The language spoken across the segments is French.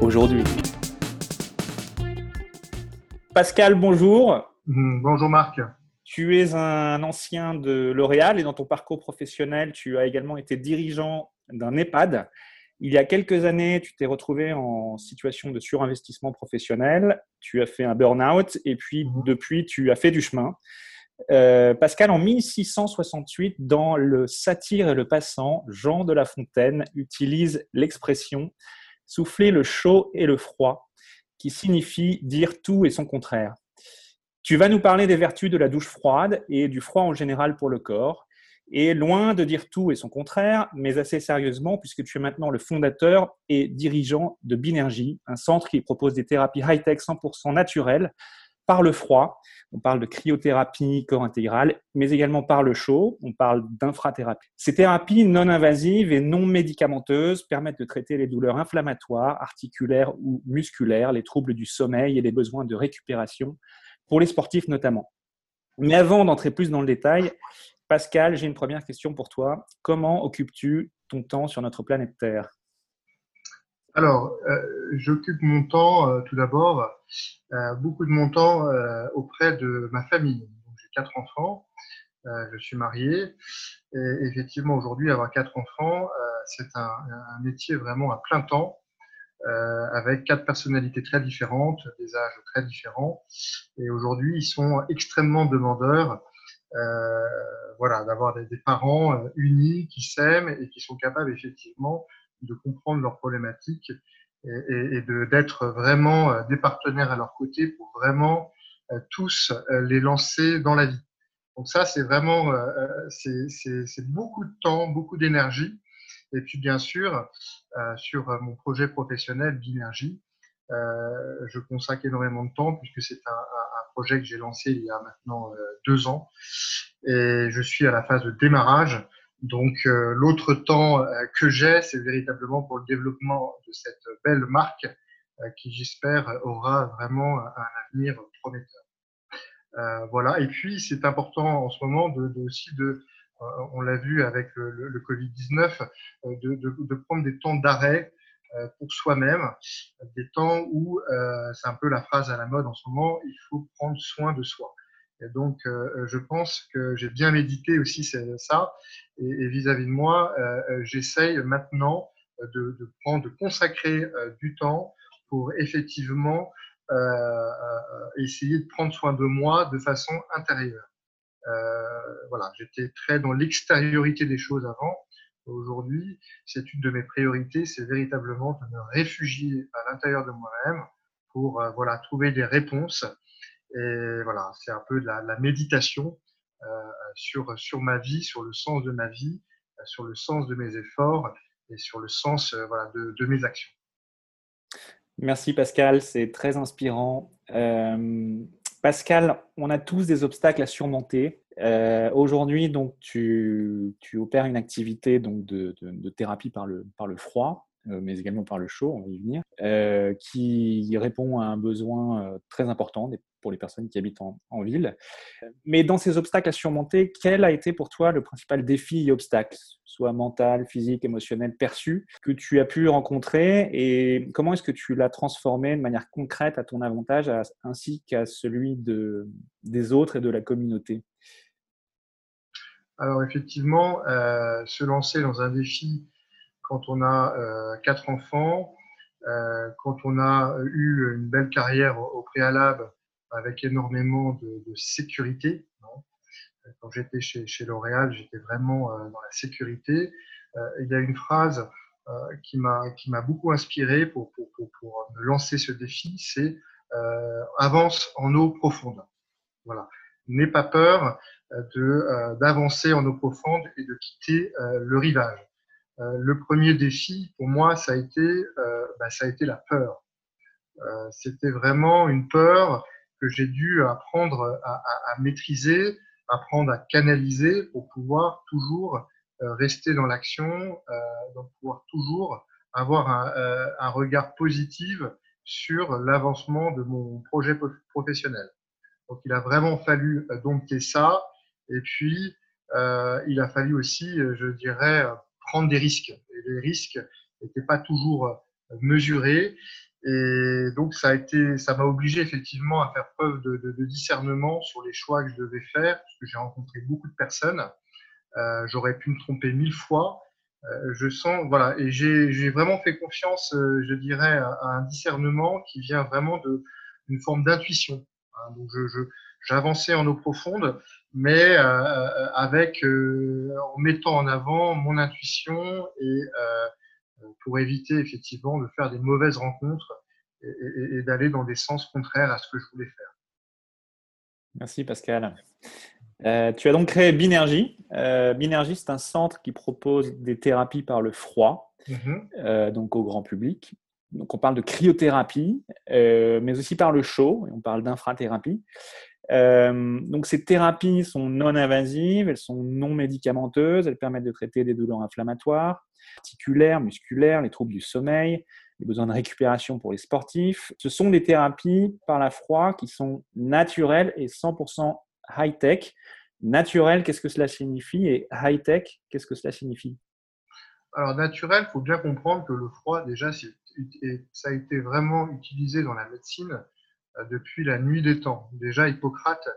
aujourd'hui. Pascal, bonjour. Mm, bonjour Marc. Tu es un ancien de L'Oréal et dans ton parcours professionnel, tu as également été dirigeant d'un EHPAD. Il y a quelques années, tu t'es retrouvé en situation de surinvestissement professionnel, tu as fait un burn-out et puis mm-hmm. depuis, tu as fait du chemin. Euh, Pascal, en 1668, dans le Satire et le Passant, Jean de La Fontaine utilise l'expression souffler le chaud et le froid, qui signifie dire tout et son contraire. Tu vas nous parler des vertus de la douche froide et du froid en général pour le corps. Et loin de dire tout et son contraire, mais assez sérieusement, puisque tu es maintenant le fondateur et dirigeant de Binergy, un centre qui propose des thérapies high-tech 100% naturelles par le froid. On parle de cryothérapie corps intégral, mais également par le chaud. On parle d'infrathérapie. Ces thérapies non invasives et non médicamenteuses permettent de traiter les douleurs inflammatoires, articulaires ou musculaires, les troubles du sommeil et les besoins de récupération, pour les sportifs notamment. Mais avant d'entrer plus dans le détail, Pascal, j'ai une première question pour toi. Comment occupes-tu ton temps sur notre planète Terre? Alors, euh, j'occupe mon temps, euh, tout d'abord, euh, beaucoup de mon temps auprès de ma famille. J'ai quatre enfants, je suis marié, et effectivement, aujourd'hui, avoir quatre enfants, c'est un, un, métier vraiment à plein temps, avec quatre personnalités très différentes, des âges très différents, et aujourd'hui, ils sont extrêmement demandeurs. voilà, d'avoir des, des, parents unis qui s'aiment et qui sont capables effectivement de comprendre leurs problématiques et, et, d'être vraiment euh, des partenaires à leur côté pour vraiment euh, tous euh, les lancer dans la vie. Donc ça, c'est vraiment, c'est beaucoup de temps, beaucoup d'énergie. Et puis bien sûr, sur mon projet professionnel Binergie, je consacre énormément de temps puisque c'est un, projet que j'ai lancé il y a maintenant deux ans. Et je suis à la phase de démarrage donc euh, l'autre temps euh, que j'ai, c'est véritablement pour le développement de cette belle marque euh, qui, j'espère, aura vraiment un avenir prometteur. voilà. Et puis c'est important en ce moment de, de aussi de, on l'a vu avec le, le, Covid-19, de, de, prendre des temps d'arrêt pour soi-même, des temps où c'est un peu la phrase à la mode en ce moment, il faut prendre soin de soi. Et donc, euh, je pense que j'ai bien médité aussi ça. Et vis-à-vis de moi, euh, euh, j'essaye maintenant de, de, prendre, de consacrer du temps pour effectivement essayer de prendre soin de moi de façon intérieure. voilà, j'étais très dans l'extériorité des choses avant. Aujourd'hui, c'est une de mes priorités, c'est véritablement de me réfugier à l'intérieur de moi-même pour voilà trouver des réponses et voilà, c'est un peu de la, méditation euh, sur, sur ma vie, sur le sens de ma vie, euh, sur le sens de mes efforts et sur le sens euh, voilà, de, de, mes actions. Merci Pascal, c'est très inspirant. Pascal, on a tous des obstacles à surmonter. Aujourd'hui, donc, tu, tu, opères une activité donc, de, de, de, thérapie par le, par le froid, mais également par le chaud, on va y venir, euh, qui répond à un besoin très important pour les personnes qui habitent en, ville. Mais dans ces obstacles à surmonter, quel a été pour toi le principal défi et obstacle, soit mental, physique, émotionnel, perçu, que tu as pu rencontrer et comment est-ce que tu l'as transformé de manière concrète à ton avantage ainsi qu'à celui de, des autres et de la communauté? Alors effectivement, euh, se lancer dans un défi quand on a euh, quatre enfants, euh, quand on a eu une belle carrière au préalable avec énormément de, de sécurité. Non Quand j'étais chez, chez L'Oréal, j'étais vraiment euh, dans la sécurité. Il y a une phrase qui m'a beaucoup inspiré pour, pour, pour, pour, me lancer ce défi, c'est euh, avance en eau profonde. Voilà. N'aie pas peur d'avancer en eau profonde et de quitter le rivage. Le premier défi, pour moi, ça a été, bah, ça a été la peur C'était vraiment une peur que j'ai dû apprendre à, à, maîtriser, apprendre à canaliser pour pouvoir toujours rester dans l'action, donc pouvoir toujours avoir un, un regard positif sur l'avancement de mon projet professionnel. Donc, il a vraiment fallu dompter ça. Et puis, euh, il a fallu aussi, euh, je dirais, euh, prendre des risques. Et les risques n'étaient pas toujours mesurés. Et donc, ça m'a obligé effectivement à faire preuve de, discernement sur les choix que je devais faire, parce que j'ai rencontré beaucoup de personnes. Euh, J'aurais pu me tromper mille fois. Euh, je sens, voilà, et j'ai vraiment fait confiance, je dirais, à, un discernement qui vient vraiment d'une forme d'intuition. Hein, donc, je, j'avançais en eau profonde mais euh, euh, avec euh, en mettant en avant mon intuition et pour éviter effectivement de faire des mauvaises rencontres et, d'aller dans des sens contraires à ce que je voulais faire. Merci Pascal. tu as donc créé Binergie. Binergie, c'est un centre qui propose des thérapies par le froid, mm-hmm. donc au grand public. Donc on parle de cryothérapie, mais aussi par le chaud, et on parle d'infrathérapie. Euh, donc ces thérapies sont non invasives, elles sont non médicamenteuses, elles permettent de traiter des douleurs inflammatoires, articulaires, musculaires, les troubles du sommeil, les besoins de récupération pour les sportifs. Ce sont des thérapies par la froid qui sont naturelles et 100% high-tech. Naturel, qu'est-ce que cela signifie? Et high-tech, qu'est-ce que cela signifie? Alors naturel, il faut bien comprendre que le froid, déjà, ça a été vraiment utilisé dans la médecine depuis la nuit des temps. Déjà, Hippocrate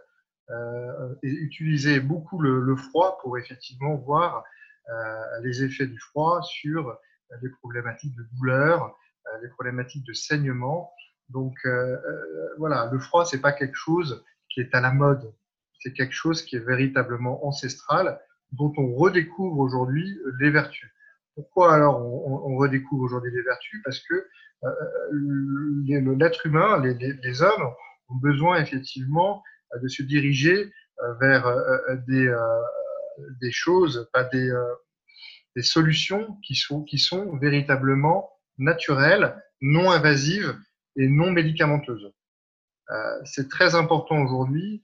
euh, utilisait beaucoup le, froid pour effectivement voir euh, les effets du froid sur les problématiques de douleur, les problématiques de saignement. Donc voilà, le froid, c'est pas quelque chose qui est à la mode, c'est quelque chose qui est véritablement ancestral, dont on redécouvre aujourd'hui les vertus. Pourquoi alors on, redécouvre aujourd'hui les vertus? Parce que euh, l'être humain, les, hommes, ont besoin effectivement de se diriger euh, vers euh, des, choses, pas des, des solutions qui sont, qui sont véritablement naturelles, non invasives et non médicamenteuses. C'est très important aujourd'hui.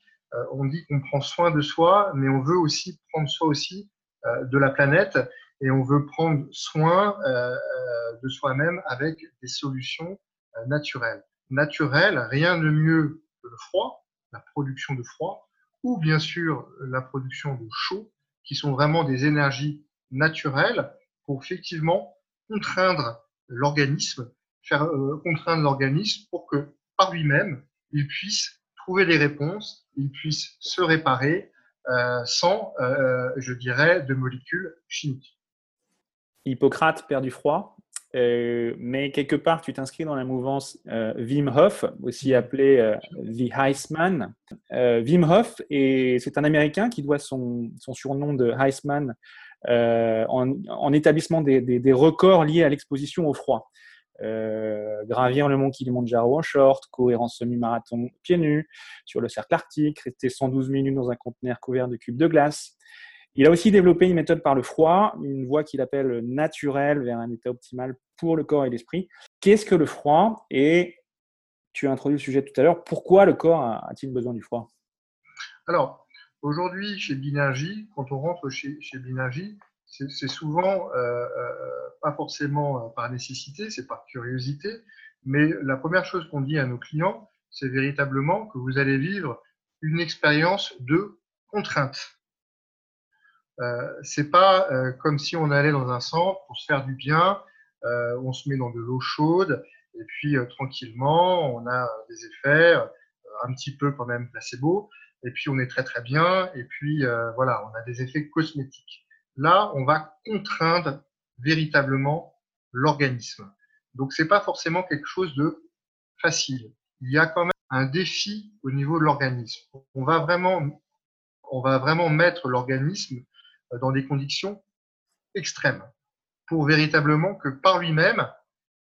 On dit qu'on prend soin de soi, mais on veut aussi prendre soin aussi de la planète et on veut prendre soin euh, euh, de soi-même avec des solutions euh, naturelles. Naturelles, rien de mieux que le froid, la production de froid, ou bien sûr la production de chaud, qui sont vraiment des énergies naturelles pour effectivement contraindre l'organisme, faire contraindre l'organisme pour que par lui-même, il puisse trouver des réponses, il puisse se réparer sans, je dirais, de molécules chimiques. Hippocrate, père du froid. Euh, mais quelque part, tu t'inscris dans la mouvance euh, Wim Hof, aussi appelé euh, The Heisman. Wim Hof, c'est un Américain qui doit son, surnom de Heisman en, établissement des, records liés à l'exposition au froid. gravir le mont Kilimanjaro en short, courir en semi-marathon pieds nus, sur le cercle arctique, rester 112 minutes dans un conteneur couvert de cubes de glace, il a aussi développé une méthode par le froid, une voie qu'il appelle naturelle vers un état optimal pour le corps et l'esprit. Qu'est-ce que le froid? Et tu as introduit le sujet tout à l'heure, pourquoi le corps a-t-il besoin du froid? Alors, aujourd'hui, chez Binergie, quand on rentre chez, chez c'est souvent, euh, euh, pas forcément par nécessité, c'est par curiosité, mais la première chose qu'on dit à nos clients, c'est véritablement que vous allez vivre une expérience de contrainte. Euh, c'est pas euh, comme si on allait dans un centre pour se faire du bien, euh, on se met dans de l'eau chaude et puis tranquillement on a des effets un petit peu quand même placebo et puis on est très très bien et puis voilà on a des effets cosmétiques. Là on va contraindre véritablement l'organisme. Donc c'est pas forcément quelque chose de facile. Il y a quand même un défi au niveau de l'organisme. On va vraiment on va vraiment mettre l'organisme euh, dans des conditions extrêmes pour véritablement que par lui-même,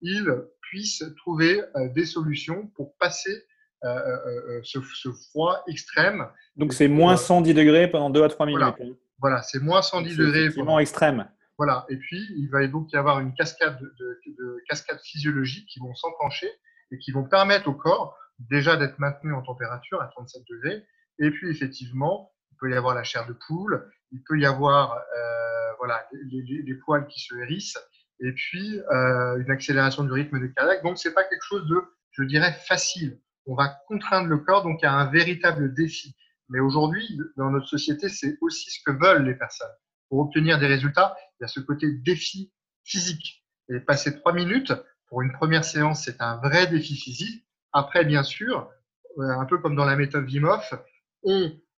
il puisse trouver euh, des solutions pour passer euh, ce, froid extrême. Donc c'est moins 110 degrés pendant 2 à 3 minutes. Voilà, c'est moins 110 degrés. Pendant... extrême. Voilà, et puis il va donc y avoir une cascade de, cascades physiologiques qui vont s'enclencher et qui vont permettre au corps déjà d'être maintenu en température à 37 degrés. Et puis effectivement, il peut y avoir la chair de poule, il peut y avoir euh, voilà, les, poils qui se hérissent, et puis euh, une accélération du rythme des cardiaque. Donc c'est pas quelque chose de, je dirais, facile. On va contraindre le corps, donc il y a un véritable défi. Mais aujourd'hui, dans notre société, c'est aussi ce que veulent les personnes. Pour obtenir des résultats, il y a ce côté défi physique. Et passer trois minutes pour une première séance, c'est un vrai défi physique. Après, bien sûr, euh, un peu comme dans la méthode Wim Hof,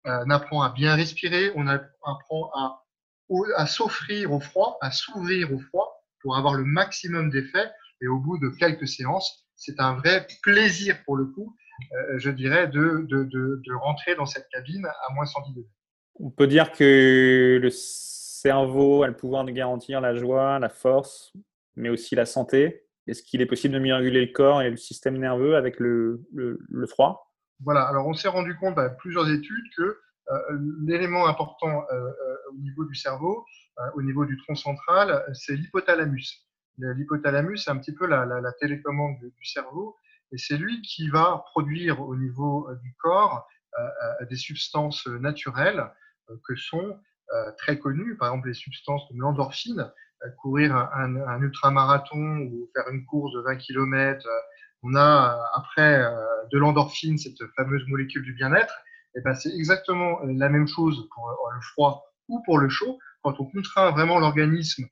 on apprend à bien respirer, on apprend à, s'offrir au froid, à s'ouvrir au froid pour avoir le maximum d'effets. Et au bout de quelques séances, c'est un vrai plaisir pour le coup, euh, je dirais, de, rentrer dans cette cabine à moins 110 degrés. On peut dire que le cerveau a le pouvoir de garantir la joie, la force, mais aussi la santé. Est-ce qu'il est possible de mieux réguler le corps et le système nerveux avec le, froid? Voilà, alors on s'est rendu compte avec plusieurs études que euh, l'élément important euh, au niveau du cerveau, au niveau du tronc central, c'est l'hypothalamus. L'hypothalamus, c'est un petit peu la, télécommande du, du cerveau et c'est lui qui va produire au niveau du corps des substances naturelles que sont très connues, par exemple les substances comme l'endorphine, courir un, un, ultramarathon ou faire une course de 20 km, on a après de l'endorphine, cette fameuse molécule du bien-être, et ben c'est exactement la même chose pour le froid ou pour le chaud. Quand on contraint vraiment l'organisme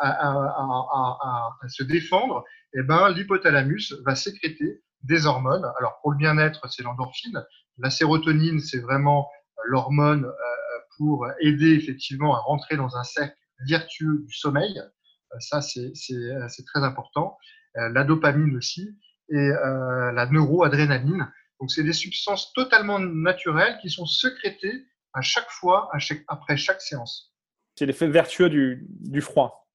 à, se défendre, et ben l'hypothalamus va sécréter des hormones. Alors pour le bien-être, c'est l'endorphine. La sérotonine, c'est vraiment l'hormone euh, pour aider effectivement à rentrer dans un cercle vertueux du sommeil. Euh, ça, c'est très important. Euh, la dopamine aussi et la neuroadrénaline. Donc, c'est des substances totalement naturelles qui sont sécrétées à chaque fois, à chaque, après chaque séance. C'est l'effet vertueux du, du, froid.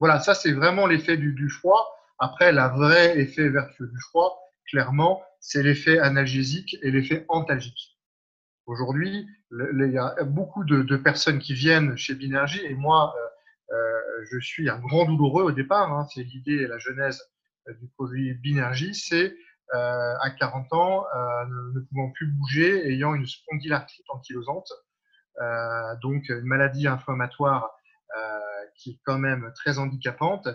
Voilà, ça, c'est vraiment l'effet du, du, froid. Après, la vraie effet vertueux du froid, clairement, c'est l'effet analgésique et l'effet antalgique. Aujourd'hui, il y a beaucoup de, personnes qui viennent chez Binergie et moi, euh, euh, je suis un grand douloureux au départ. Hein, c'est l'idée et la genèse euh, du produit Binergie. C'est à 40 ans, ne, pouvant plus bouger, ayant une spondylarthrite ankylosante, donc une maladie inflammatoire qui est quand même très handicapante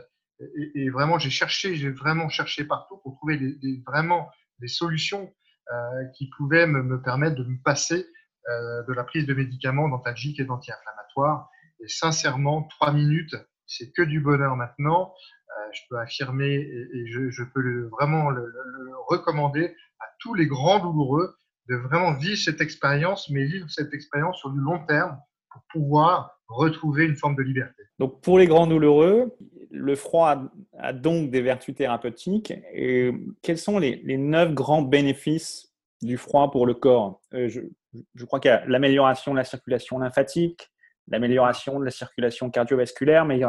et, vraiment, j'ai cherché, j'ai vraiment cherché partout pour trouver vraiment des solutions euh, qui pouvaient me, me, permettre de me passer euh, de la prise de médicaments d'antalgiques et d'anti-inflammatoires. Et sincèrement, trois minutes, c'est que du bonheur maintenant. Euh, je peux affirmer et, je, peux vraiment le, le, recommander à tous les grands douloureux de vraiment vivre cette expérience, mais vivre cette expérience sur du long terme pour pouvoir retrouver une forme de liberté. Donc pour les grands douloureux, le froid a, donc des vertus thérapeutiques. Et quels sont les, neuf grands bénéfices du froid pour le corps? Euh, je, crois qu'il y a l'amélioration de la circulation lymphatique, l'amélioration de la circulation cardiovasculaire, mais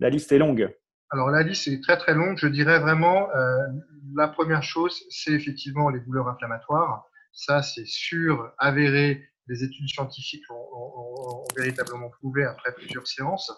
la liste est longue. Alors la liste est très très longue. Je dirais vraiment, euh, la première chose, c'est effectivement les douleurs inflammatoires. Ça, c'est sûr, avéré. Les études scientifiques ont véritablement prouvé après plusieurs séances.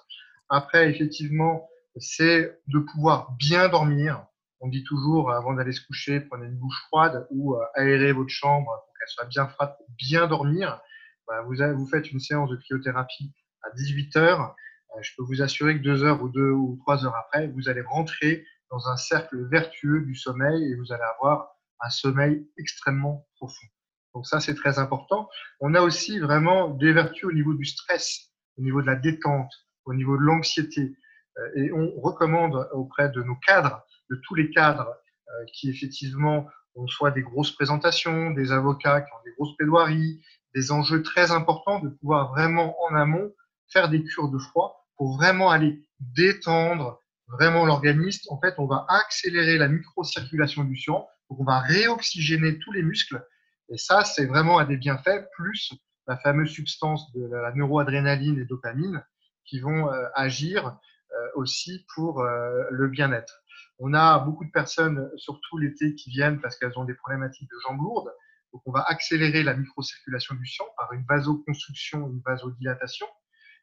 Après, effectivement, c'est de pouvoir bien dormir. On dit toujours, avant d'aller se coucher, prenez une bouche froide ou euh, aérez votre chambre pour qu'elle soit bien froide pour bien dormir. Bah, vous, vous faites une séance de cryothérapie à 18 heures. Euh, je peux vous assurer que deux heures ou deux ou trois heures après, vous allez rentrer dans un cercle vertueux du sommeil et vous allez avoir un sommeil extrêmement profond. Donc ça, c'est très important. On a aussi vraiment des vertus au niveau du stress, au niveau de la détente, au niveau de l'anxiété. Euh, et on recommande auprès de nos cadres, de tous les cadres euh, qui effectivement ont soit des grosses présentations, des avocats qui ont des grosses plaidoiries, des enjeux très importants, de pouvoir vraiment en amont faire des cures de froid pour vraiment aller détendre vraiment l'organisme. En fait, on va accélérer la microcirculation du sang, donc on va réoxygéner tous les muscles. Et ça, c'est vraiment un des bienfaits, plus la fameuse substance de la neuroadrénaline et dopamine qui vont euh, agir euh, aussi pour euh, le bien-être. On a beaucoup de personnes, surtout l'été, qui viennent parce qu'elles ont des problématiques de jambes lourdes. Donc, on va accélérer la microcirculation du sang par une vasoconstruction, une vasodilatation.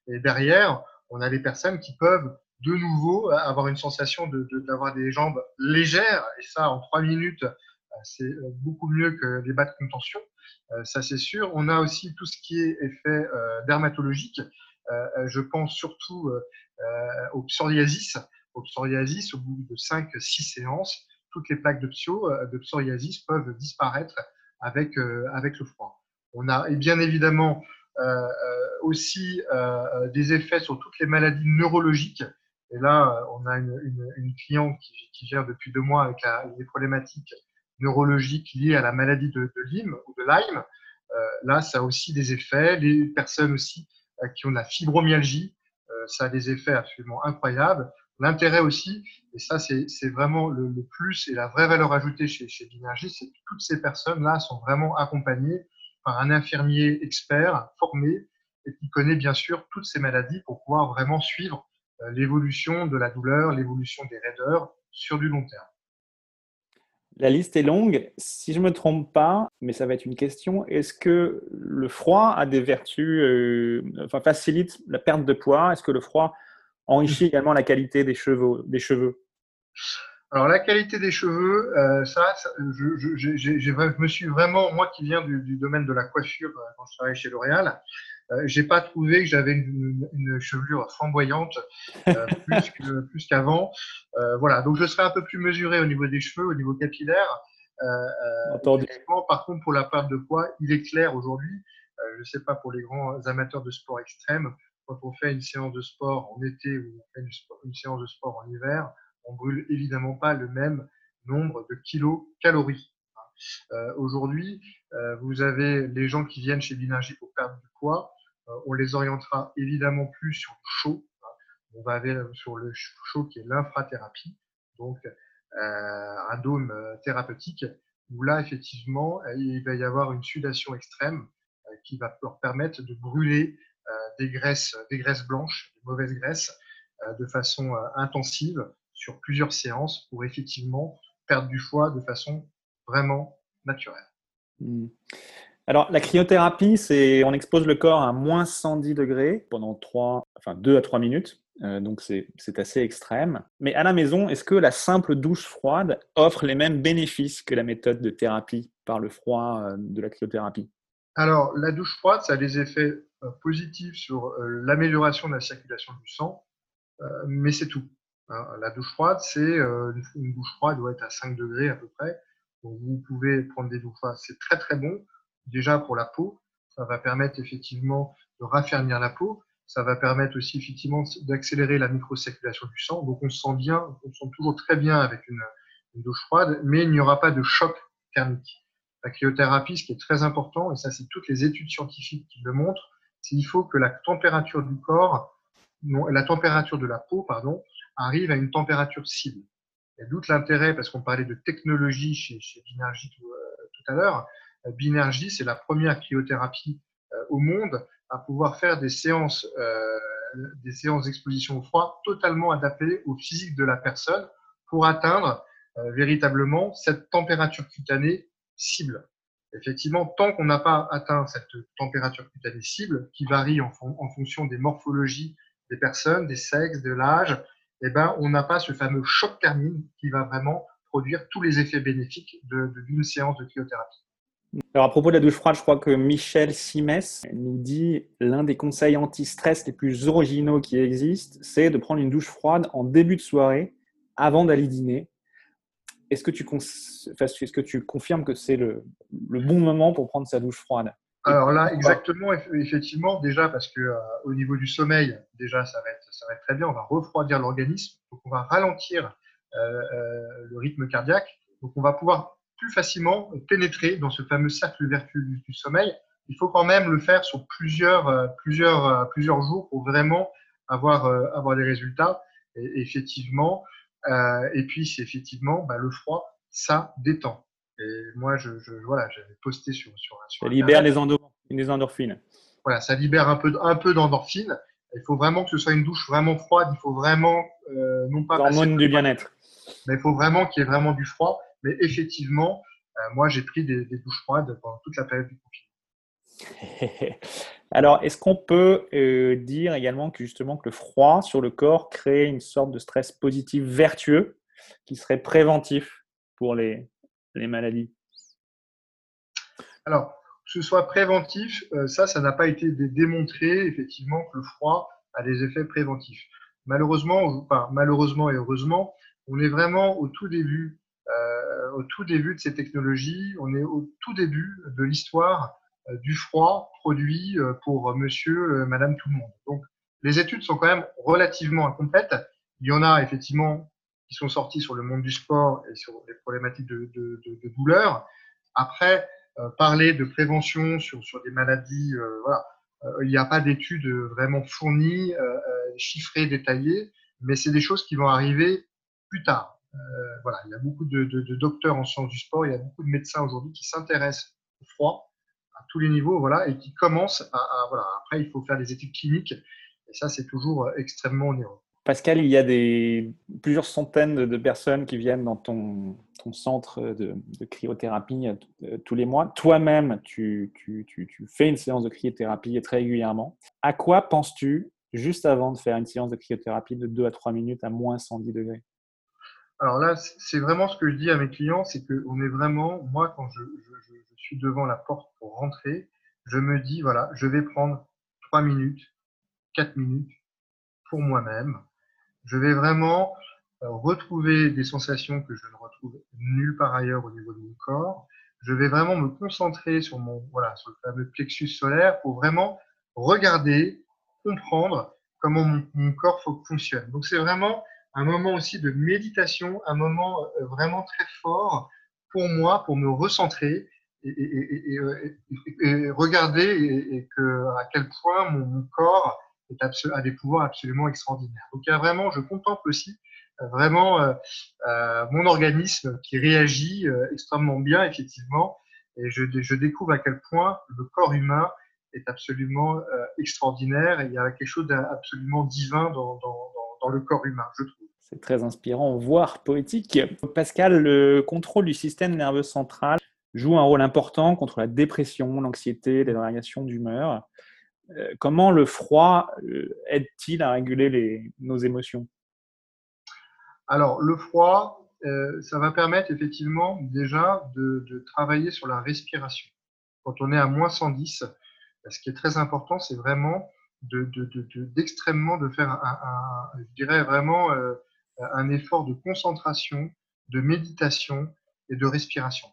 Et derrière, on a des personnes qui peuvent de nouveau avoir une sensation d'avoir de, des jambes légères. Et ça, en trois minutes, c'est beaucoup mieux que les bas de contention. ça, c'est sûr. On a aussi tout ce qui est effet dermatologique. je pense surtout au psoriasis. Au psoriasis, au bout de 5-6 séances, toutes les plaques de, psio, de psoriasis peuvent disparaître avec, avec le froid. On a et bien évidemment aussi des effets sur toutes les maladies neurologiques et là, euh, on a une, cliente qui, qui, gère depuis deux mois avec la, des problématiques neurologiques liées à la maladie de, Lyme ou de Lyme. Euh, là, ça a aussi des effets. Les personnes aussi euh, qui ont de la fibromyalgie, euh, ça a des effets absolument incroyables. L'intérêt aussi, et ça c'est vraiment le, plus et la vraie valeur ajoutée chez, chez c'est que toutes ces personnes-là sont vraiment accompagnées par un infirmier expert formé et qui connaît bien sûr toutes ces maladies pour pouvoir vraiment suivre euh, l'évolution de la douleur, l'évolution des raideurs sur du long terme. La liste est longue. Si je ne me trompe pas, mais ça va être une question, est-ce que le froid a des vertus, euh, enfin facilite la perte de poids? Est-ce que le froid enrichit également la qualité des cheveux, des cheveux? Alors la qualité des cheveux, euh, ça, je, je, je, je, me suis vraiment, moi qui viens du, du domaine de la coiffure quand je travaillais chez L'Oréal, euh, j'ai pas trouvé que j'avais une, une, chevelure flamboyante euh, plus, qu'avant. Euh, voilà, donc je serai un peu plus mesuré au niveau des cheveux, au niveau capillaire. par contre, pour la perte de poids, il est clair aujourd'hui. je ne sais pas pour les grands amateurs de sport extrême, quand on fait une séance de sport en été ou on fait une, une séance de sport en hiver, on brûle évidemment pas le même nombre de kilocalories. Euh, Aujourd'hui, euh, vous avez les gens qui viennent chez Binergie pour perdre du poids. Euh, on les orientera évidemment plus sur le chaud. On va aller sur le chaud qui est l'infrathérapie, donc euh, un dôme thérapeutique, où là, effectivement, il va y avoir une sudation extrême qui va leur permettre de brûler des graisses, des graisses blanches, des mauvaises graisses, de façon intensive sur plusieurs séances pour effectivement perdre du foie de façon vraiment naturelle. Mmh. Alors, la cryothérapie, c'est on expose le corps à moins 110 degrés pendant 3, enfin 2 à 3 minutes. Euh, donc, c'est assez extrême. Mais à la maison, est-ce que la simple douche froide offre les mêmes bénéfices que la méthode de thérapie par le froid euh, de la cryothérapie? Alors, la douche froide, ça a des effets euh, positifs sur l'amélioration de la circulation du sang, mais c'est tout. Hein. La douche froide, c'est une douche froide doit être à 5 degrés à peu près. Vous pouvez prendre des douches froides, c'est très très bon déjà pour la peau. Ça va permettre effectivement de raffermir la peau. Ça va permettre aussi effectivement d'accélérer la microcirculation du sang. Donc on se sent bien, on se sent toujours très bien avec une, douche froide, mais il n'y aura pas de choc thermique. La cryothérapie, ce qui est très important, et ça c'est toutes les études scientifiques qui le montrent, c'est qu'il faut que la température du corps, la température de la peau, pardon, arrive à une température cible. Et d'où l'intérêt, parce qu'on parlait de technologie chez, chez Binergie tout, euh, tout à l'heure, euh, Binergie, c'est la première cryothérapie euh, au monde à pouvoir faire des séances, euh, des séances d'exposition au froid totalement adaptées au physique de la personne pour atteindre véritablement cette température cutanée cible. Effectivement, tant qu'on n'a pas atteint cette température cutanée cible, qui varie en fonction des morphologies des personnes, des sexes, de l'âge, eh ben, on n'a pas ce fameux choc thermique qui va vraiment produire tous les effets bénéfiques d'une séance de cryothérapie. Alors à propos de la douche froide, je crois que Michel Simès nous dit l'un des conseils anti-stress les plus originaux qui existent, c'est de prendre une douche froide en début de soirée avant d'aller dîner. Est-ce que, tu confirmes que c'est le, bon moment pour prendre sa douche froide? Alors là, exactement, effectivement, déjà parce que euh, au niveau du sommeil, déjà ça va, être, ça va être très bien, on va refroidir l'organisme, donc on va ralentir euh, euh, le rythme cardiaque, donc on va pouvoir plus facilement pénétrer dans ce fameux cercle vertueux du, sommeil. Il faut quand même le faire sur plusieurs, euh, plusieurs, euh, plusieurs jours pour vraiment avoir, euh, avoir des résultats. Et, effectivement, euh, et puis c'est effectivement bah, le froid, ça détend. Et moi, je, je voilà, j'avais posté sur, sur, sur Ça libère les, les, endorphines. Voilà, ça libère un peu, un peu d'endorphines. Il faut vraiment que ce soit une douche vraiment froide. Il faut vraiment euh, non pas. L'hormone du bien-être. Mais il faut vraiment qu'il y ait vraiment du froid. Mais effectivement, euh, moi, j'ai pris des, douches froides pendant toute la période du confinement. Alors, est-ce qu'on peut euh, dire également que justement que le froid sur le corps crée une sorte de stress positif vertueux qui serait préventif pour les, les maladies Alors, que ce soit préventif, euh, ça, ça n'a pas été démontré effectivement que le froid a des effets préventifs. Malheureusement, malheureusement et heureusement, on est vraiment au tout début, euh, au tout début de ces technologies. On est au tout début de l'histoire euh, du froid produit pour monsieur, madame, tout le monde. Donc, les études sont quand même relativement incomplètes. Il y en a effectivement qui sont sortis sur le monde du sport et sur les problématiques de, de, de, douleur. Après, parler de prévention sur, sur des maladies, voilà, il n'y a pas d'études vraiment fournies, chiffrées, détaillées, mais c'est des choses qui vont arriver plus tard. Euh, voilà, il y a beaucoup de, docteurs en sciences du sport, il y a beaucoup de médecins aujourd'hui qui s'intéressent au froid à tous les niveaux, voilà, et qui commencent à, voilà. Après, il faut faire des études cliniques, et ça, c'est toujours extrêmement onéreux. Pascal, il y a plusieurs centaines de personnes qui viennent dans ton, centre de, cryothérapie euh, tous les mois. Toi-même, tu, fais une séance de cryothérapie très régulièrement. À quoi penses-tu juste avant de faire une séance de cryothérapie de 2 à 3 minutes à moins 110 degrés? Alors là, c'est vraiment ce que je dis à mes clients, c'est qu'on est vraiment, moi, quand je, je, suis devant la porte pour rentrer, je me dis, voilà, je vais prendre trois minutes, quatre minutes pour moi-même. Je vais vraiment euh, retrouver des sensations que je ne retrouve nulle part ailleurs au niveau de mon corps. Je vais vraiment me concentrer sur mon, voilà, sur le fameux plexus solaire pour vraiment regarder, comprendre comment mon, corps fonctionne. Donc c'est vraiment un moment aussi de méditation, un moment euh, vraiment très fort pour moi, pour me recentrer et, regarder et, que, à quel point mon, corps est a des pouvoirs absolument extraordinaires. Donc il vraiment, je contemple aussi euh, vraiment mon organisme qui réagit extrêmement bien, effectivement, et je, découvre à quel point le corps humain est absolument extraordinaire il y a quelque chose d'absolument divin dans, dans le corps humain, je trouve. C'est très inspirant, voire poétique. Pascal, le contrôle du système nerveux central joue un rôle important contre la dépression, l'anxiété, les variations d'humeur. Euh, comment le froid euh, aide-t-il à réguler nos émotions? Alors, le froid, euh, ça va permettre effectivement déjà de, travailler sur la respiration. Quand on est à moins 110, ce qui est très important, c'est vraiment d'extrêmement de, faire je dirais vraiment un effort de concentration, de méditation et de respiration.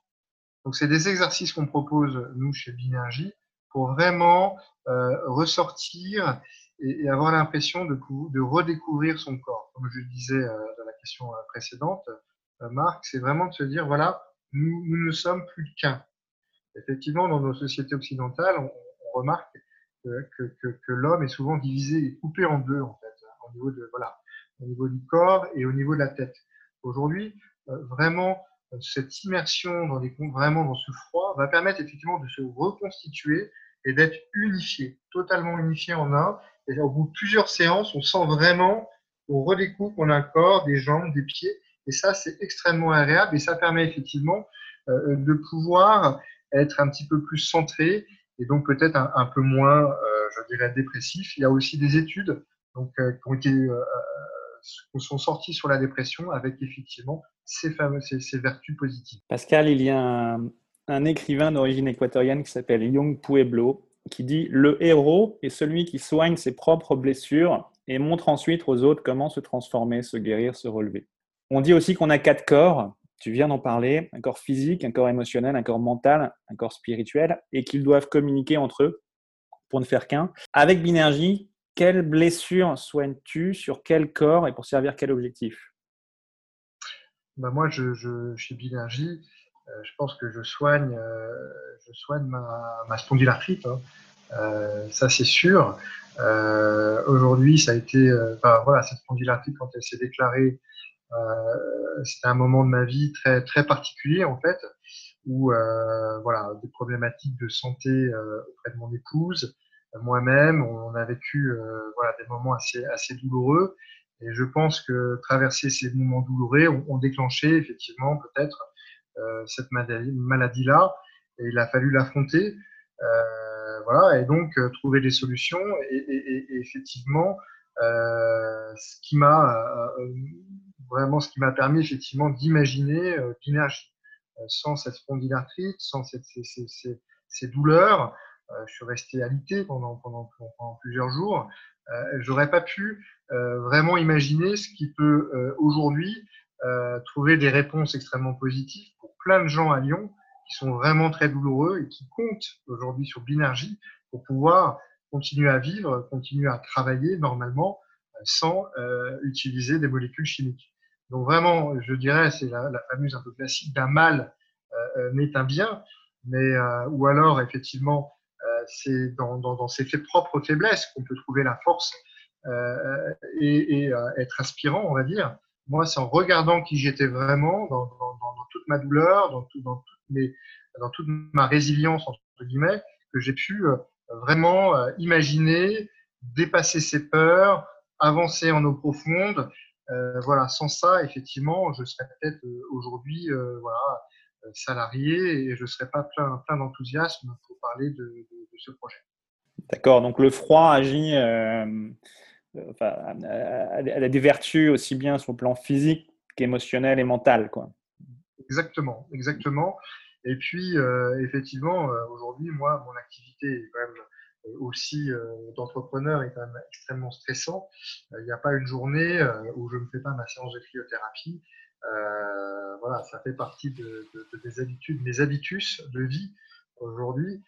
Donc c'est des exercices qu'on propose nous chez Binergie pour vraiment euh, ressortir et, avoir l'impression de, de redécouvrir son corps. Comme je le disais euh, dans la question euh, précédente, Marc, c'est vraiment de se dire voilà, nous, nous ne sommes plus qu'un. Effectivement, dans nos sociétés occidentales, on, remarque que, que, l'homme est souvent divisé et coupé en deux, en fait, au niveau, de, voilà, au niveau du corps et au niveau de la tête. Aujourd'hui, vraiment, cette immersion dans les, vraiment dans ce froid va permettre effectivement de se reconstituer et d'être unifié, totalement unifié en un. Et au bout de plusieurs séances, on sent vraiment, on redécouvre qu'on a un corps, des jambes, des pieds. Et ça, c'est extrêmement agréable et ça permet effectivement euh, de pouvoir être un petit peu plus centré et donc peut-être un, peu moins, euh, je dirais, dépressif. Il y a aussi des études donc, euh, qui ont été sont sorties sur la dépression avec effectivement ces, fameux, ces, ces vertus positives. Pascal, il y a un, un écrivain d'origine équatorienne qui s'appelle Young Pueblo qui dit Le héros est celui qui soigne ses propres blessures et montre ensuite aux autres comment se transformer, se guérir, se relever. On dit aussi qu'on a quatre corps tu viens d'en parler, un corps physique, un corps émotionnel, un corps mental, un corps spirituel, et qu'ils doivent communiquer entre eux pour ne faire qu'un. Avec Binergie, quelle blessure soignes-tu? Sur quel corps et pour servir quel objectif? Bah Moi, je, je, chez je pense que je soigne, euh, je soigne ma, ma spondylarthrite. Hein. Euh, ça, c'est sûr. Euh, Aujourd'hui, ça a été, euh, voilà, cette spondylarthrite, quand elle s'est déclarée euh, c'était un moment de ma vie très très particulier en fait, où euh, voilà des problématiques de santé euh, auprès de mon épouse, moi-même, on a vécu voilà des moments assez assez douloureux. Et je pense que traverser ces moments douloureux ont, ont déclenché effectivement peut-être euh, cette maladie-là. Et il a fallu l'affronter. Euh, voilà, et donc trouver des solutions. Et, effectivement, ce qui m'a vraiment ce qui m'a permis effectivement d'imaginer l'énergie. sans cette spondylarthrite, sans cette, ces, ces, ces, douleurs, je suis resté alité pendant, pendant, plusieurs jours. J'aurais pas pu vraiment imaginer ce qui peut aujourd'hui trouver des réponses extrêmement positives plein de gens à Lyon qui sont vraiment très douloureux et qui comptent aujourd'hui sur Binergie pour pouvoir continuer à vivre, continuer à travailler normalement euh, sans euh, utiliser des molécules chimiques. Donc vraiment, je dirais, c'est la, la, fameuse un peu classique d'un mal euh, n'est un bien, mais ou alors effectivement, c'est dans, dans, dans, ses propres faiblesses qu'on peut trouver la force et, être aspirant, on va dire. Moi, c'est en regardant qui j'étais vraiment, dans, toute ma douleur, dans, tout, dans, toutes mes, dans toute ma résilience, entre guillemets, que j'ai pu euh, vraiment euh, imaginer, dépasser ses peurs, avancer en eau profonde. Euh, voilà, sans ça, effectivement, je serais peut-être aujourd'hui voilà, salarié et je ne serais pas plein, plein d'enthousiasme pour parler de ce projet. D'accord, donc le froid agit enfin, elle a des vertus aussi bien sur le plan physique qu'émotionnel et mental. Quoi. Exactement, exactement. Et puis, euh, effectivement, euh, aujourd'hui, moi, mon activité est quand même euh, aussi d'entrepreneur est quand même extrêmement stressant. Il n'y a pas une journée où je ne fais pas ma séance de cryothérapie. voilà, ça fait partie de, de, des habitudes, mes habitus de vie aujourd'hui.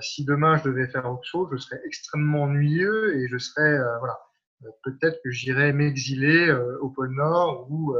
si demain je devais faire autre chose, je serais extrêmement ennuyeux et je serais voilà, euh, peut-être que j'irai m'exiler euh, au pôle Nord ou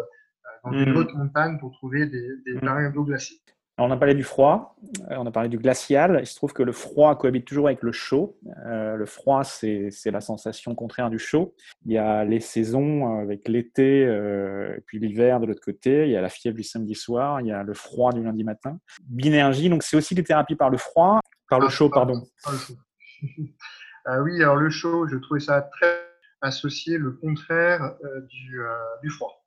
euh, dans une hmm. autre montagne pour trouver des, des mmh. d'eau glacée. on a parlé du froid, on a parlé du glacial. Il se trouve que le froid cohabite toujours avec le chaud. le froid, c'est la sensation contraire du chaud. Il y a les saisons avec l'été et puis l'hiver de l'autre côté. Il y a la fièvre du samedi soir. Il y a le froid du lundi matin. Binergie, donc c'est aussi des thérapies par le froid, par le ah, chaud, pardon. Par le chaud. ah oui, alors le chaud, je trouvais ça très associer le contraire euh, du, euh, du, froid.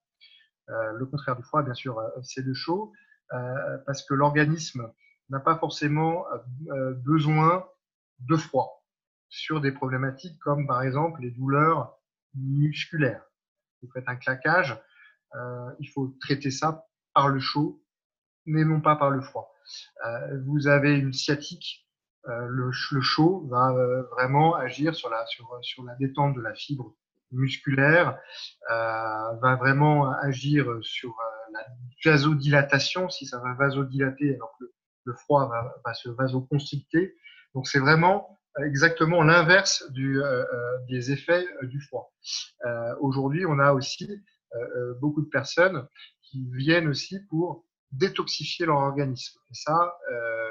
Euh, le contraire du froid, bien sûr, c'est le chaud, parce que l'organisme n'a pas forcément besoin de froid sur des problématiques comme par exemple les douleurs musculaires. Vous faites un claquage, il faut traiter ça par le chaud, mais non pas par le froid. vous avez une sciatique, euh, le, chaud va euh, vraiment agir sur la détente de la fibre musculaire, euh, va vraiment agir sur la vasodilatation, si ça va vasodilater alors que le, froid va, va, se vasoconstricter. Donc c'est vraiment exactement l'inverse du, des effets du froid. Aujourd'hui, on a aussi beaucoup de personnes qui viennent aussi pour détoxifier leur organisme. Et ça,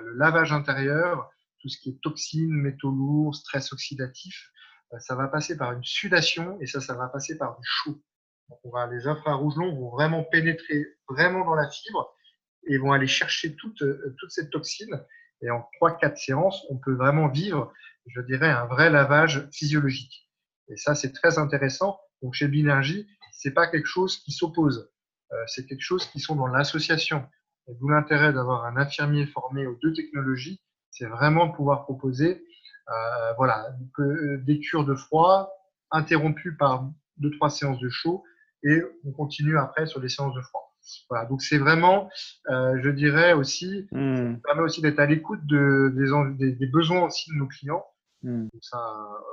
le lavage intérieur tout ce qui est toxines, métaux lourds, stress oxydatif, euh, ça va passer par une sudation et ça, ça va passer par du chaud. Donc on va, les infrarouges longs vont vraiment pénétrer vraiment dans la fibre et vont aller chercher toute, euh, toute cette toxine. Et en 3-4 séances, on peut vraiment vivre, je dirais, un vrai lavage physiologique. Et ça, c'est très intéressant. Donc chez Binergie, c'est pas quelque chose qui s'oppose. Euh, c'est quelque chose qui sont dans l'association. D'où l'intérêt d'avoir un infirmier formé aux deux technologies c'est vraiment de pouvoir proposer euh, voilà, euh, des cures de froid interrompues par deux, trois séances de chaud et on continue après sur les séances de froid. Voilà, donc c'est vraiment, euh, je dirais aussi, mmh. ça permet aussi d'être à l'écoute de, des, des, besoins aussi de nos clients, mmh. ça,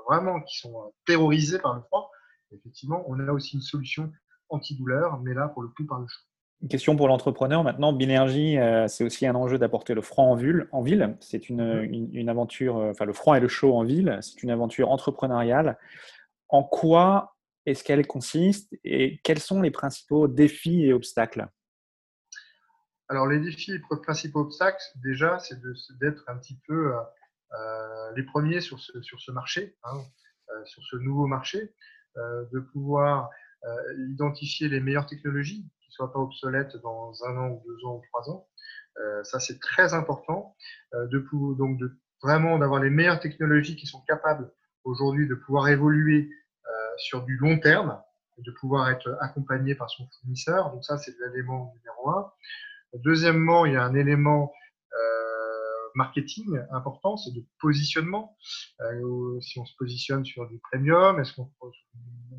vraiment qui sont terrorisés par le froid. Effectivement, on a aussi une solution antidouleur, mais là pour le coup par le chaud. Une question pour l'entrepreneur maintenant. Binergie, euh, c'est aussi un enjeu d'apporter le froid en ville. En ville. C'est une, mhm. une, aventure, euh, enfin le froid et le chaud en ville. C'est une aventure entrepreneuriale. En quoi est-ce qu'elle consiste et quels sont les principaux défis et obstacles? Alors les défis et principaux obstacles, déjà, c'est d'être un petit peu euh, les premiers sur ce, sur ce marché, hein, sur ce nouveau marché, de pouvoir identifier les meilleures technologies soit pas obsolète dans un an ou deux ans ou trois ans. Euh, ça, c'est très important. Euh, de, donc, de, vraiment d'avoir les meilleures technologies qui sont capables aujourd'hui de pouvoir évoluer euh, sur du long terme, de pouvoir être accompagné par son fournisseur. Donc ça, c'est l'élément numéro un. Deuxièmement, il y a un élément marketing important, c'est de positionnement. si on se positionne sur du premium, est-ce qu'on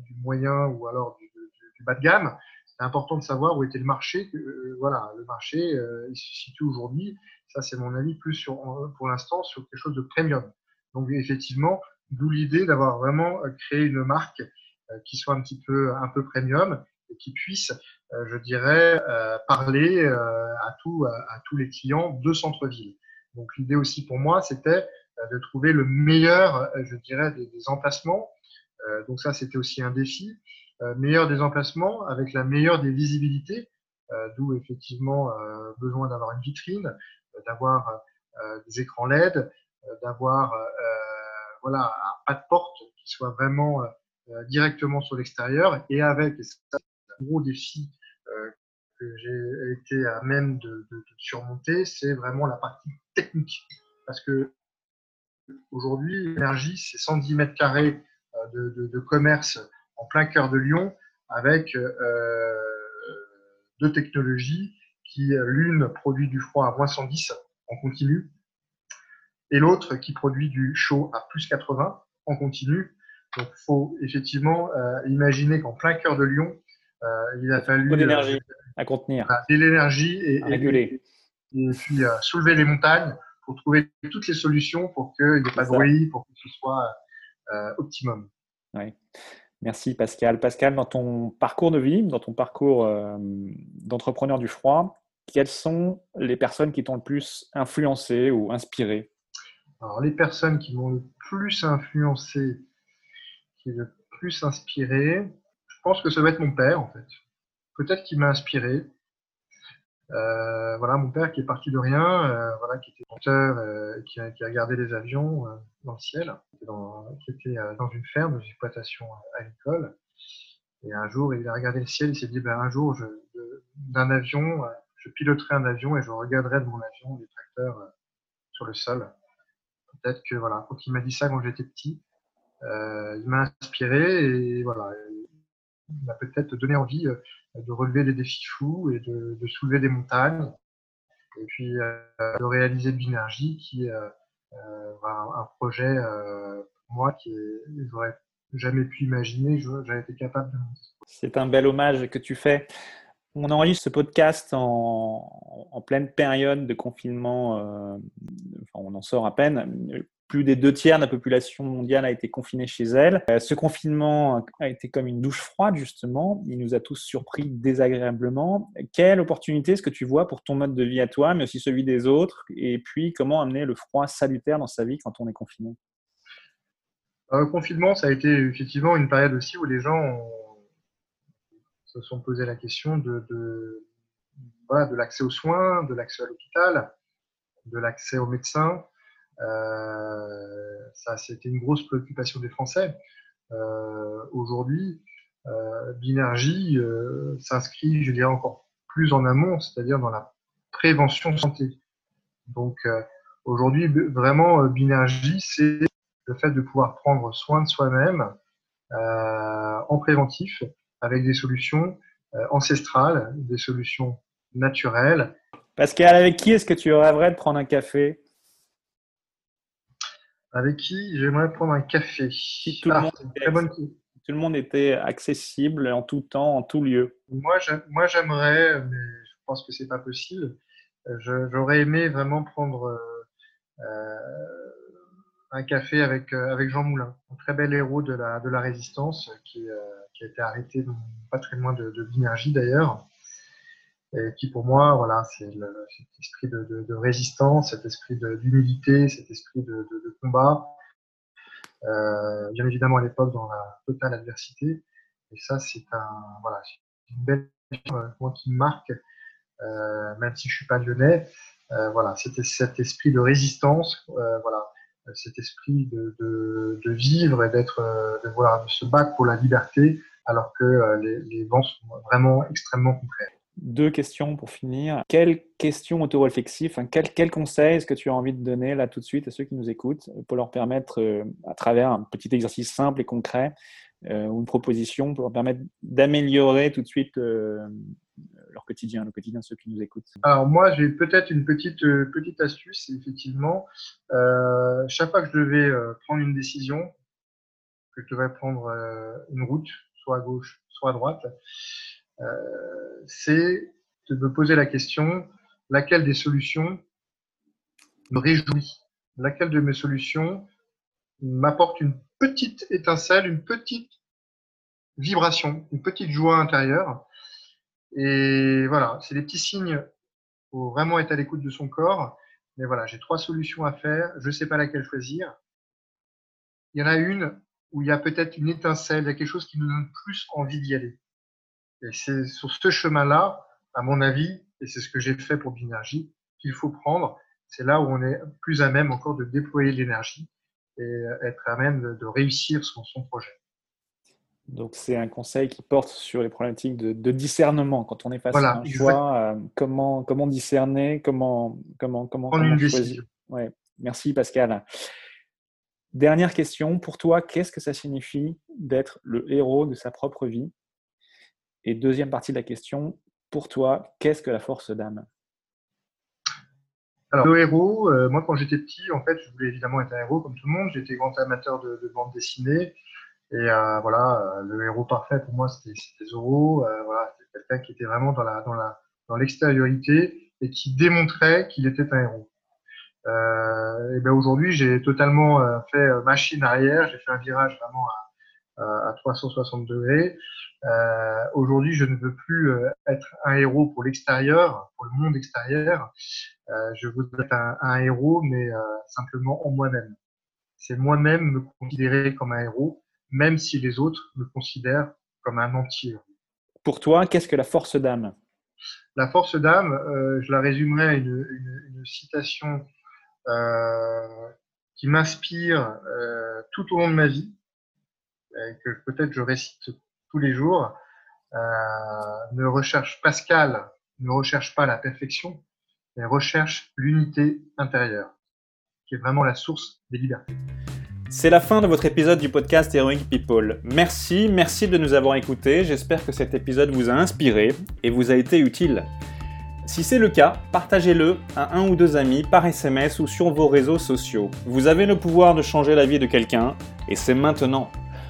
du moyen ou alors du bas de gamme c'est important de savoir où était le marché. Euh, voilà, le marché, euh, il se situe aujourd'hui, ça c'est mon avis, plus sur, pour l'instant sur quelque chose de premium. Donc effectivement, d'où l'idée d'avoir vraiment euh, créé une marque qui soit un petit peu un peu premium et qui puisse, je dirais, parler à, tout, à, tous les clients de centre-ville. Donc l'idée aussi pour moi, c'était de trouver le meilleur, je dirais, des, des emplacements. donc ça, c'était aussi un défi. Euh, meilleur des emplacements avec la meilleure des visibilités, euh, d'où effectivement euh, besoin d'avoir une vitrine, d'avoir des écrans LED, d'avoir voilà pas de porte qui soit vraiment directement sur l'extérieur et avec un gros défi que j'ai été à même de, de, de surmonter, c'est vraiment la partie technique. Parce que aujourd'hui, l'énergie, c'est 110 mètres carrés de, de, commerce en plein cœur de Lyon avec euh, deux technologies qui, l'une produit du froid à moins 110 en continu et l'autre qui produit du chaud à plus 80 en continu. Donc, il faut effectivement euh, imaginer qu'en plein cœur de Lyon, euh, il a fallu de l'énergie à contenir, de l'énergie et, réguler, et, puis soulever les montagnes pour trouver toutes les solutions pour qu'il n'y ait pas de bruit, pour que ce soit optimum. Oui. Merci Pascal. Pascal, dans ton parcours de vie, dans ton parcours euh, d'entrepreneur du froid, quelles sont les personnes qui t'ont le plus influencé ou inspiré? Alors, les personnes qui m'ont le plus influencé, qui le plus inspiré, je pense que ça va être mon père en fait. Peut-être qu'il m'a inspiré, euh, voilà, mon père qui est parti de rien, euh, voilà, qui était monteur, euh, qui, a, qui, a, regardé les avions euh, dans le ciel, dans, qui était euh, dans une ferme, une exploitation agricole. Et un jour, il a regardé le ciel, il s'est dit, ben, un jour, d'un avion, je piloterai un avion et je regarderai de mon avion les tracteurs sur le sol. Peut-être que, voilà, quand il m'a dit ça quand j'étais petit, il m'a inspiré et voilà, m'a peut-être donné envie euh, de relever des défis fous et de, soulever des montagnes. Et puis euh, de réaliser de l'énergie qui est euh, un, projet pour moi qui j'aurais jamais pu imaginer, j'avais été capable de C'est un bel hommage que tu fais. On enregistre ce podcast en, pleine période de confinement, euh, on en sort à peine plus des deux tiers de la population mondiale a été confinée chez elle. Euh, ce confinement a été comme une douche froide, justement. Il nous a tous surpris désagréablement. Quelle opportunité est-ce que tu vois pour ton mode de vie à toi, mais aussi celui des autres? Et puis, comment amener le froid salutaire dans sa vie quand on est confiné? Le confinement, ça a été effectivement une période aussi où les gens se sont posé la question de l'accès aux soins, de l'accès à l'hôpital, de l'accès aux médecins. Euh, ça, c'était une grosse préoccupation des Français. Euh, aujourd'hui, euh, Binergie s'inscrit, je dirais, encore plus en amont, c'est-à-dire dans la prévention santé. Donc, aujourd'hui, vraiment, Binergie, c'est le fait de pouvoir prendre soin de soi-même en préventif avec des solutions ancestrales, des solutions naturelles. Pascal, avec qui est-ce que tu rêverais de prendre un café? Avec qui j'aimerais prendre un café tout, le monde tout, le monde était accessible en tout temps, en tout lieu. Moi, j'aimerais, mais je pense que c'est pas possible. J'aurais aimé vraiment prendre euh, un café avec, euh, avec Jean Moulin, un très bel héros de la, de la résistance qui, euh, qui a été arrêté pas très loin de, de l'énergie d'ailleurs et qui pour moi, voilà, c'est cet esprit de, de, de, résistance, cet esprit d'humilité, cet esprit de, de combat. Euh, bien évidemment à l'époque dans la totale adversité. Et ça, c'est un, voilà, une belle euh, moi qui me marque, euh, même si je suis pas lyonnais. Euh, voilà, c'était cet esprit de résistance, euh, voilà, cet esprit de, de, vivre et d'être, euh, de vouloir de se battre pour la liberté, alors que les, les vents sont vraiment extrêmement contraires. Deux questions pour finir. Quelle question autoréflexive, enfin, quel, conseil est-ce que tu as envie de donner là tout de suite à ceux qui nous écoutent pour leur permettre, euh, à travers un petit exercice simple et concret euh, ou une proposition, pour leur permettre d'améliorer tout de suite euh, leur quotidien, le quotidien de ceux qui nous écoutent? Alors moi, j'ai peut-être une petite, euh, petite astuce, effectivement. Euh, chaque fois que je devais euh, prendre une décision, que je devais prendre une route, soit à gauche, soit à droite, c'est de me poser la question, laquelle des solutions me réjouit? Laquelle de mes solutions m'apporte une petite étincelle, une petite vibration, une petite joie intérieure? Et voilà, c'est des petits signes. Il faut vraiment être à l'écoute de son corps. Mais voilà, j'ai trois solutions à faire. Je ne sais pas laquelle choisir. Il y en a une où il y a peut-être une étincelle, il y a quelque chose qui nous donne plus envie d'y aller. Et c'est sur ce chemin-là, à mon avis, et c'est ce que j'ai fait pour Binergie, qu'il faut prendre. C'est là où on est plus à même encore de déployer l'énergie et être à même de, réussir son, son projet. Donc, c'est un conseil qui porte sur les problématiques de, discernement. Quand on est face à un choix, euh, comment, comment discerner, comment, comment, comment, choisir. Ouais. Merci Pascal. Dernière question, pour toi, qu'est-ce que ça signifie d'être le héros de sa propre vie? Et deuxième partie de la question, pour toi, qu'est-ce que la force d'âme? Alors, le héros, euh, moi, quand j'étais petit, en fait, je voulais évidemment être un héros comme tout le monde. J'étais grand amateur de, de bande dessinée. Et euh, voilà, euh, le héros parfait pour moi, c'était Zoro. Voilà, c'était quelqu'un qui était vraiment dans la l'extériorité et qui démontrait qu'il était un héros. Et ben aujourd'hui, j'ai totalement fait machine arrière. J'ai fait un virage vraiment à 360 degrés. Euh, aujourd'hui, je ne veux plus être un héros pour l'extérieur, pour le monde extérieur. Euh, je voudrais être un, un héros, mais simplement en moi-même. C'est moi-même me considérer comme un héros même si les autres me considèrent comme un entier. Pour toi, qu'est-ce que la force d'âme? La force d'âme, euh, je la résumerai à une, une, citation euh, qui m'inspire euh, tout au long de ma vie, et que peut-être je récite tous les jours. ne recherche Pascal, ne recherche pas la perfection, mais recherche l'unité intérieure, qui est vraiment la source des libertés. C'est la fin de votre épisode du podcast Heroic People. Merci, merci de nous avoir écoutés. J'espère que cet épisode vous a inspiré et vous a été utile. Si c'est le cas, partagez-le à un ou deux amis par SMS ou sur vos réseaux sociaux. Vous avez le pouvoir de changer la vie de quelqu'un et c'est maintenant.